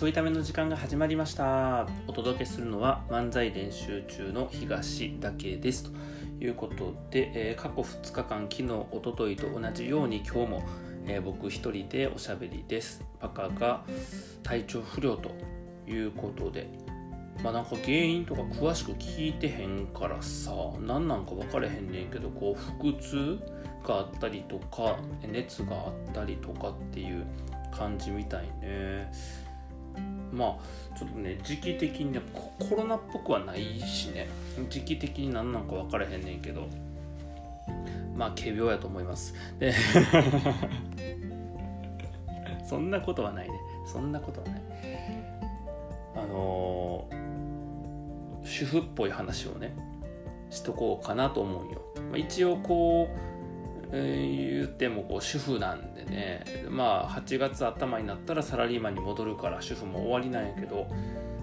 ちょいための時間が始まりました。お届けするのは漫才練習中の東だけです。ということで、えー、過去2日間昨日おとといと同じように今日も、えー、僕一人でおしゃべりです。パカが体調不良ということで。まあなんか原因とか詳しく聞いてへんからさ何なんか分かれへんねんけどこう腹痛があったりとか熱があったりとかっていう感じみたいね。まあちょっとね時期的にねコロナっぽくはないしね。時期的に何なんか分からへんねんけど。まあ仮病やと思います。で そんなことはないね。そんなことはない。あのー、主婦っぽい話をねしとこうかなと思うよ、まあ、一応こう言ってもこう主婦なんでね。まあ8月頭になったらサラリーマンに戻るから主婦も終わりなんやけど、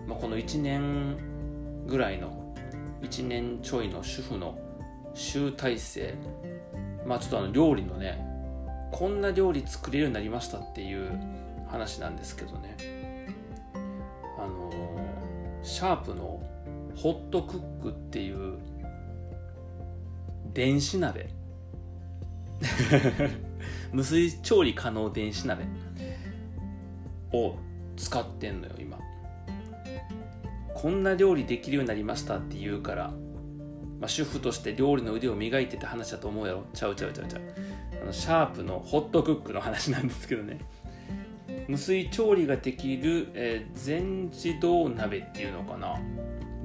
まあ、この1年ぐらいの1年ちょいの主婦の集大成。まあちょっとあの料理のねこんな料理作れるようになりましたっていう話なんですけどね。あのシャープのホットクックっていう電子鍋。無水調理可能電子鍋。を使ってんのよ今。こんな料理できるようになりましたって言うから、まあ、主婦として料理の腕を磨いてて話だと思うやろ。ちゃうちゃうちゃうちゃう。あのシャープのホットクックの話なんですけどね。無水調理ができる、えー、全自動鍋っていうのかな。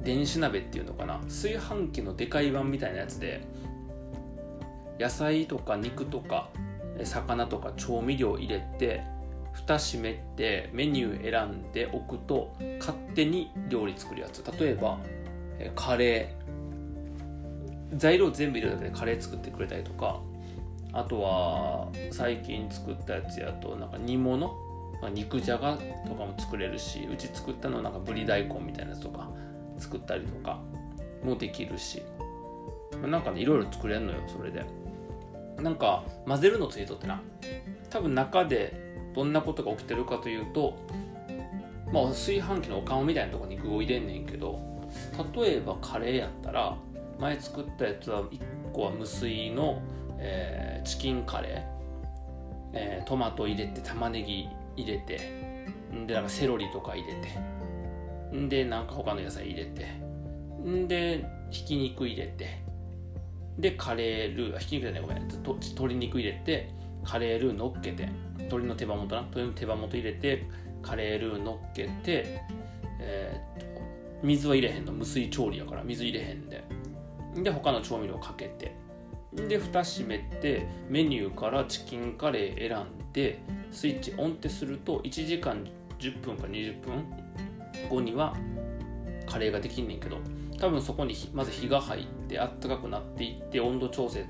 電子鍋っていうのかな。炊飯器のでかい版みたいなやつで野菜とか肉とか魚とか調味料入れて蓋閉めてメニュー選んでおくと勝手に料理作るやつ。例えばカレー。材料全部入れるだけでカレー作ってくれたりとかあとは最近作ったやつやとなんか煮物。肉じゃがとかも作れるしうち作ったのはなんかぶり大根みたいなやつとか作ったりとかもできるし。なんかねいろいろ作れんのよそれで。なんか混ぜるのついとってな。多分中でどんなことが起きてるかというとまあ炊飯器のお釜みたいなとこに具を入れんねんけど例えばカレーやったら前作ったやつは1個は無水の、えー、チキンカレー、えー、トマト入れて玉ねぎ入れてでなんかセロリとか入れてでなんか他の野菜入れてでひき肉入れてでカレールーひき肉じゃないごめん。鶏肉入れてカレールー乗っけて鶏の手羽元な。鶏の手羽元入れてカレールー乗っけてえー、っと水は入れへんの。無水調理やから水入れへんで。で他の調味料かけて。で蓋閉めてメニューからチキンカレー選んでスイッチオンってすると1時間10分か20分後にはカレーができんねんけど。多分そこにまず火が入ってあったかくなっていって温度調節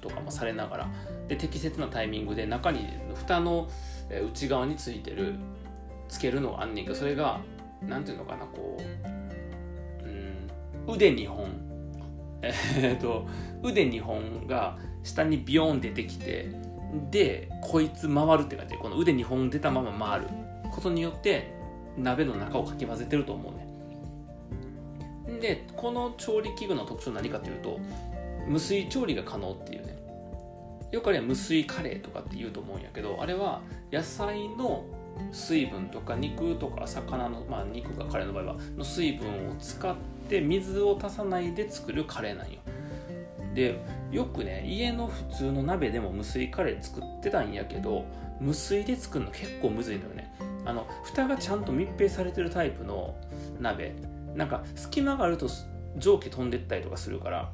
とかもされながらで適切なタイミングで中に蓋の内側についてるつけるのがあんねんけどそれが何ていうのかなこう、うん、腕2本え、っと腕2本が下にビヨーン出てきてでこいつ回るって感じでこの腕2本出たまま回ることによって鍋の中をかき混ぜてると思うね。でこの調理器具の特徴は何かというと無水調理が可能っていうね。よくあれは無水カレーとかって言うと思うんやけどあれは野菜の水分とか肉とか魚のまあ肉がカレーの場合はの水分を使って水を足さないで作るカレーなんよ。でよくね家の普通の鍋でも無水カレー作ってたんやけど無水で作るの結構むずいのよね。あの蓋がちゃんと密閉されてるタイプの鍋。なんか隙間があると蒸気飛んでったりとかするから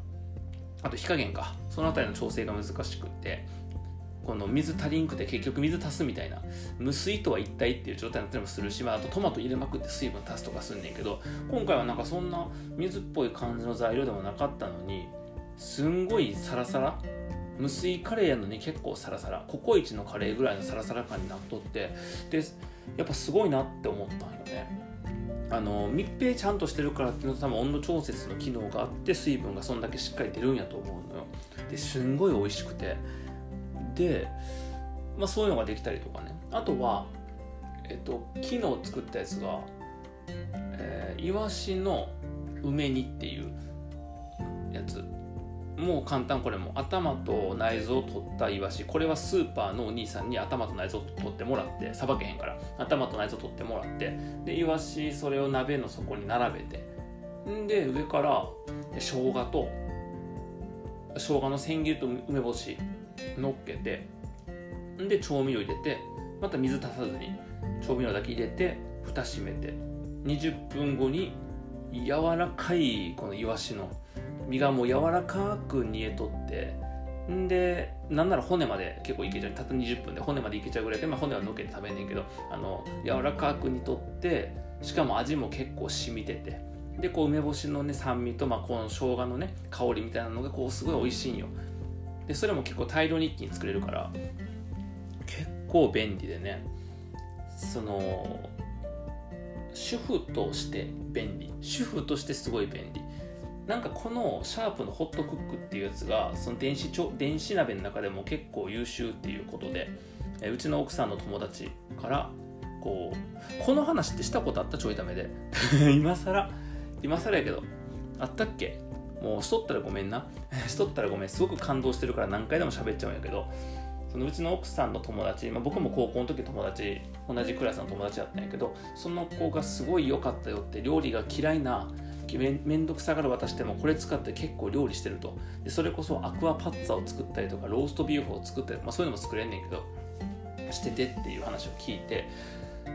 あと火加減か。その辺りの調整が難しくってこの水足りんくて結局水足すみたいな。無水とは一体っていう状態になったりもするし、まあ、あとトマト入れまくって水分足すとかすんねんけど今回はなんかそんな水っぽい感じの材料でもなかったのにすんごいサラサラ。無水カレーやのに結構サラサラ。ココイチのカレーぐらいのサラサラ感になっとってでやっぱすごいなって思ったんよね。あの密閉ちゃんとしてるからっていうのと多分温度調節の機能があって水分がそんだけしっかり出るんやと思うのよ。ですんごい美味しくて。で、まあ、そういうのができたりとかね。あとはえっと昨日作ったやつが、えー、イワシの梅煮っていうもう簡単これも頭と内臓を取ったイワシ。これはスーパーのお兄さんに頭と内臓を取ってもらってさばけへんから。頭と内臓を取ってもらって。でイワシそれを鍋の底に並べて。んで上から生姜と生姜の千切りと梅干し乗っけて。んで調味料入れて。また水足さずに調味料だけ入れて蓋閉めて。20分後に柔らかいこのイワシの身がもう柔らかく煮えとってんでなんなら骨まで結構いけちゃう。たった20分で骨までいけちゃうぐらいで、まあ、骨はのけて食べんねんけどあの柔らかく煮とってしかも味も結構染みてて。でこう梅干しのね酸味と、まあ、この生姜のね香りみたいなのがこうすごい美味しいんよ。でそれも結構大量に一気に作れるから結構便利でね。その主婦として便利。主婦としてすごい便利。なんかこのシャープのホットクックっていうやつがその電子電子鍋の中でも結構優秀っていうことでえうちの奥さんの友達からこうこの話ってしたことあった？ちょいためで。今更今更やけどあったっけ？もうしとったらごめんな。しとったらごめん。すごく感動してるから何回でも喋っちゃうんやけどそのうちの奥さんの友達、まあ、僕も高校の時友達同じクラスの友達だったんやけどその子がすごい良かったよって料理が嫌いなめめんどくさがる私でもこれ使って結構料理してると。でそれこそアクアパッツァを作ったりとかローストビーフを作ったり、まあ、そういうのも作れんねんけどしててっていう話を聞いて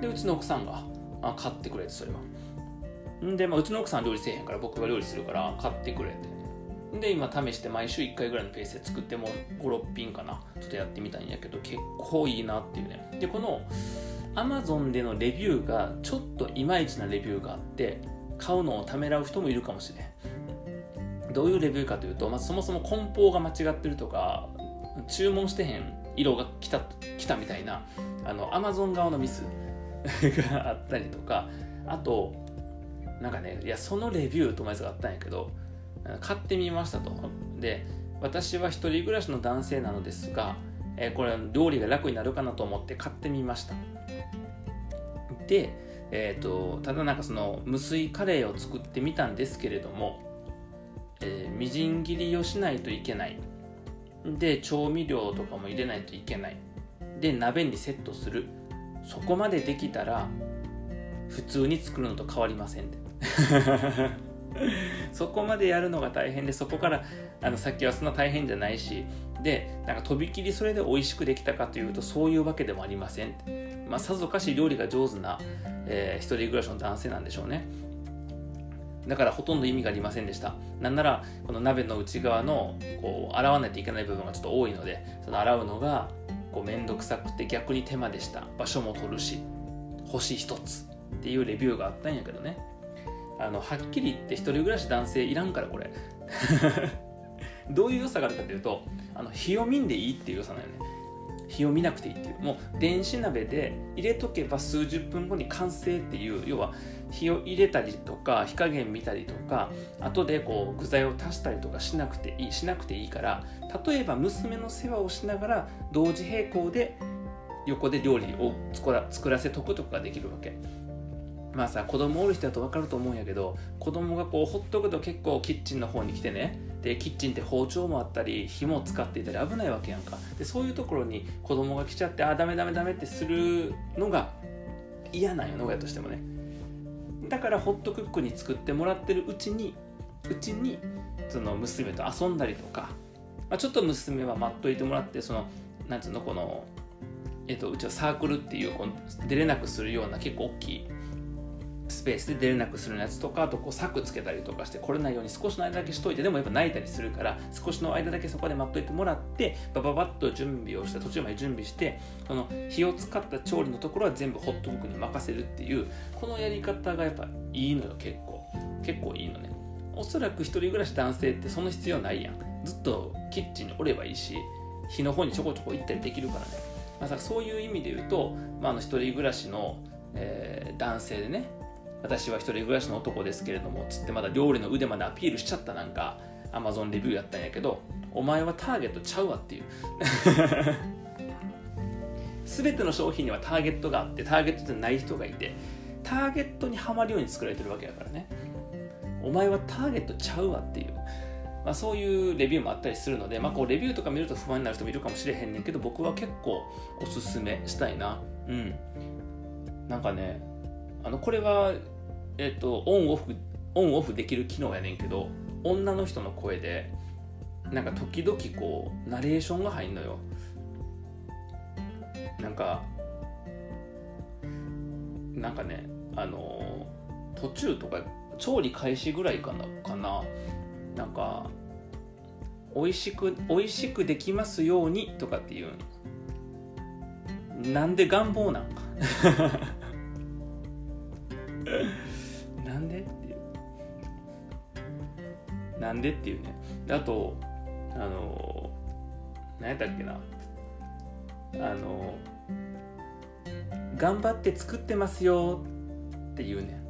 でうちの奥さんがあ買ってくれてそれは。んで、まあ、うちの奥さん料理せえへんから僕が料理するから買ってくれて。で今試して毎週1回ぐらいのペースで作っても56品かなちょっとやってみたんやけど結構いいなっていうね。でこの Amazon でのレビューがちょっといまいちなレビューがあって買うのをためらう人もいるかもしれん。どういうレビューかというと、まあ、そもそも梱包が間違ってるとか注文してへん色が来た来たみたいなあの Amazon 側のミスがあったりとかあとなんかねいやそのレビューともやつがあったんやけど買ってみましたと。で私は一人暮らしの男性なのですが、えー、これ料理が楽になるかなと思って買ってみました。でえーと、ただなんかその無水カレーを作ってみたんですけれども、えー、みじん切りをしないといけない。で調味料とかも入れないといけない。で鍋にセットする。そこまでできたら普通に作るのと変わりません。そこまでやるのが大変でそこからあのさっきはそんな大変じゃないし。でなんかとびきりそれで美味しくできたかというとそういうわけでもありません、まあ、さぞかし料理が上手な、えー、一人暮らしの男性なんでしょうね。だからほとんど意味がありませんでした。なんならこの鍋の内側のこう洗わないといけない部分がちょっと多いのでその洗うのがこうめんどくさくて逆に手間でした。場所も取るし星一つっていうレビューがあったんやけどね。あのはっきり言って一人暮らし男性いらんからこれ。どういう良さがあるかというとあの火を見んでいいっていう良さなのよね。火を見なくていいっていう。もう電子鍋で入れとけば数十分後に完成っていう。要は火を入れたりとか火加減見たりとか後でこう具材を足したりとかしなくていいしなくていいから例えば娘の世話をしながら同時並行で横で料理を作らせとくとかができるわけ。まあさ子供おる人だと分かると思うんやけど子供がこうほっとくと結構キッチンの方に来てねでキッチンって包丁もあったり火も使っていたり危ないわけやんか。でそういうところに子供が来ちゃってあダメダメダメってするのが嫌なんよね親としてもね。だからホットクックに作ってもらってるうちにうちにその娘と遊んだりとか、まあ、ちょっと娘は待っといてもらってそのなんつうのこのえっと、うちはサークルっていうこう出れなくするような結構大きいスペースで出れなくするやつとかあとこう柵つけたりとかして来れないように少しの間だけしといてでもやっぱ泣いたりするから少しの間だけそこで待っといてもらってバババッと準備をして途中まで準備してその火を使った調理のところは全部ホットクックに任せるっていうこのやり方がやっぱいいのよ結構。結構いいのね。おそらく一人暮らし男性ってその必要ないやん。ずっとキッチンにおればいいし火の方にちょこちょこ行ったりできるからね、まあ、そういう意味で言うと、まあ、あの一人暮らしの、えー、男性でね私は一人暮らしの男ですけれどもつってまだ料理の腕までアピールしちゃったなんか Amazon レビューやったんやけどお前はターゲットちゃうわっていう。全ての商品にはターゲットがあってターゲットじゃない人がいてターゲットにはまるように作られてるわけやからね。お前はターゲットちゃうわっていう、まあ、そういうレビューもあったりするので、まあ、こうレビューとか見ると不安になる人もいるかもしれへんねんけど僕は結構おすすめしたいな。うん。なんかねあのこれはえっ、とオンオフオンオフできる機能やねんけど女の人の声でなんか時々こうナレーションが入んのよ。なんかなんかねあの途中とか調理開始ぐらいかなかな。なんか美味しく美味しくできますようにとかっていう。なんで願望なん？な なんでっていうね。あとあの何やったっけな。あの頑張って作ってますよっていうね。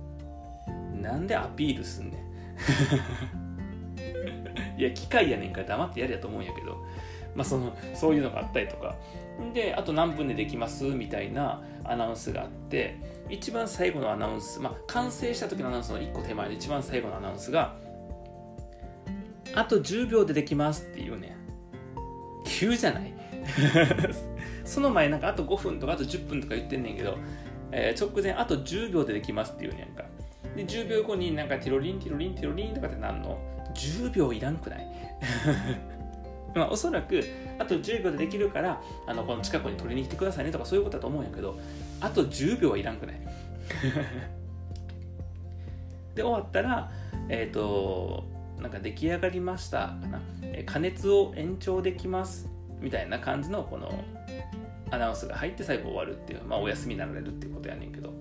なんでアピールすんねん。いや機械やねんから黙ってやれやと思うんやけど。まあそのそういうのがあったりとか。であと何分でできますみたいなアナウンスがあって一番最後のアナウンスまあ完成した時のアナウンスの1個手前で一番最後のアナウンスがあと10秒でできますっていうね。急じゃない？その前なんかあと5分とかあと10分とか言ってんねんけど、えー、直前あと10秒でできますっていうねんか。で10秒後になんかティロリンティロリンティロリンとかってなんの？10秒いらんくない？まあおそらくあと10秒でできるからあのこの近くに取りに来てくださいねとかそういうことだと思うんやけどあと10秒はいらんくない？で終わったらえっ、ー、となんか出来上がりました。かな、え加熱を延長できます。みたいな感じのこのアナウンスが入って最後終わるっていうまあお休みになられるっていうことやねんけど。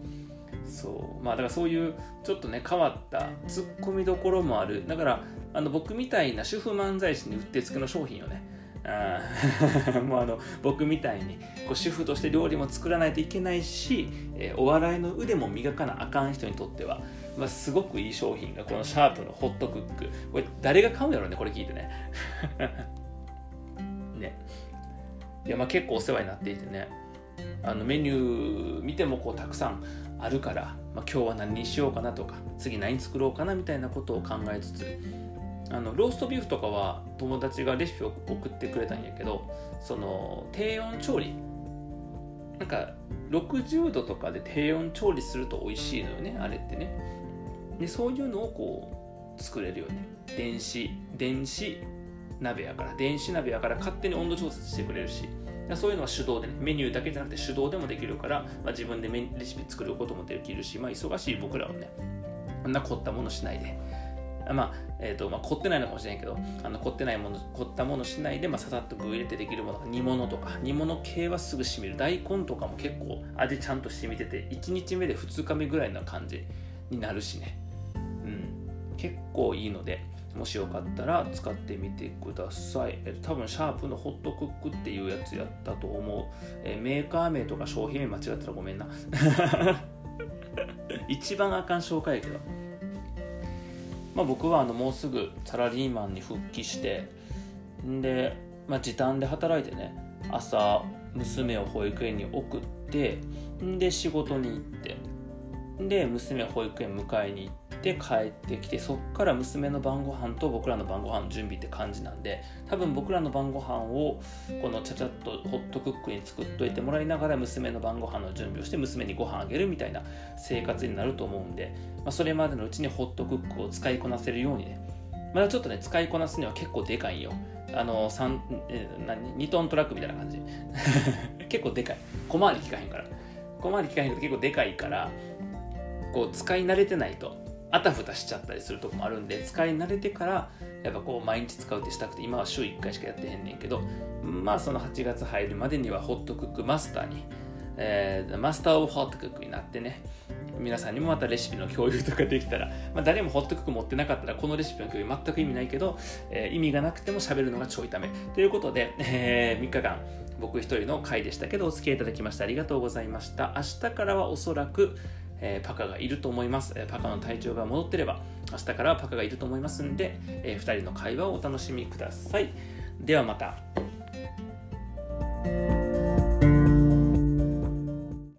そう。まあだからそういうちょっとね変わったツッコミどころもある。だからあの僕みたいな主婦漫才師にうってつけの商品をね もうあの僕みたいにこう主婦として料理も作らないといけないし、えー、お笑いの腕も磨かなあかん人にとっては、まあ、すごくいい商品がこのシャープのホットクック。これ誰が買うんやろうねこれ聞いてね。ね。いやまあ結構お世話になっていてね。あのメニュー見てもこうたくさんあるから、まあ、今日は何にしようかなとか次何作ろうかなみたいなことを考えつつ。あのローストビーフとかは友達がレシピを送ってくれたんやけどその低温調理。なんか60度とかで低温調理すると美味しいのよねあれってね。でそういうのをこう作れるよね電子電子鍋やから電子鍋やから勝手に温度調節してくれるしそういうのは手動でねメニューだけじゃなくて手動でもできるから、まあ、自分でレシピ作ることもできるし、まあ、忙しい僕らはねあんな凝ったものしないでまあ、え、ー、と、まあ、凝ってないのかもしれんけど、あの凝ってないもの、凝ったものしないで、まあ、ささっと具入れてできるもの煮物とか、煮物系はすぐ染みる。大根とかも結構味ちゃんと染みてて、1日目で2日目ぐらいな感じになるしね。結構いいので、もしよかったら使ってみてください。多分シャープのホットクックっていうやつやったと思う。メーカー名とか商品名間違ったらごめんな。一番あかん紹介やけど。まあ、僕はあのもうすぐサラリーマンに復帰してんで、まあ、時短で働いてね朝娘を保育園に送ってで仕事に行ってで娘を保育園迎えに行って帰ってきてそっから娘の晩ご飯と僕らの晩ご飯の準備って感じなんで多分僕らの晩ご飯をこのちゃちゃっとホットクックに作っといてもらいながら娘の晩ご飯の準備をして娘にご飯あげるみたいな生活になると思うんで、まあ、それまでのうちにホットクックを使いこなせるようにねまだちょっとね使いこなすには結構でかいよ。あの3え何？2トントラックみたいな感じ。結構でかい。小回り効かへんから。小回り効かへんけど結構でかいからこう使い慣れてないと。あたふたしちゃったりするとこもあるんで使い慣れてからやっぱこう毎日使うってしたくて今は週1回しかやってへんねんけどまあその8月入るまでにはホットクックマスターに、えー、マスターオブホットクックになってね皆さんにもまたレシピの共有とかできたら、まあ、誰もホットクック持ってなかったらこのレシピの共有全く意味ないけど、えー、意味がなくても喋るのがちょいため。ということで、えー、3日間僕一人の回でしたけどお付き合いいただきましてありがとうございました。明日からはおそらくえー、パカがいると思います、えパカの体調が戻ってれば明日からはパカがいると思いますんで、えー、2人の会話をお楽しみください。ではまた。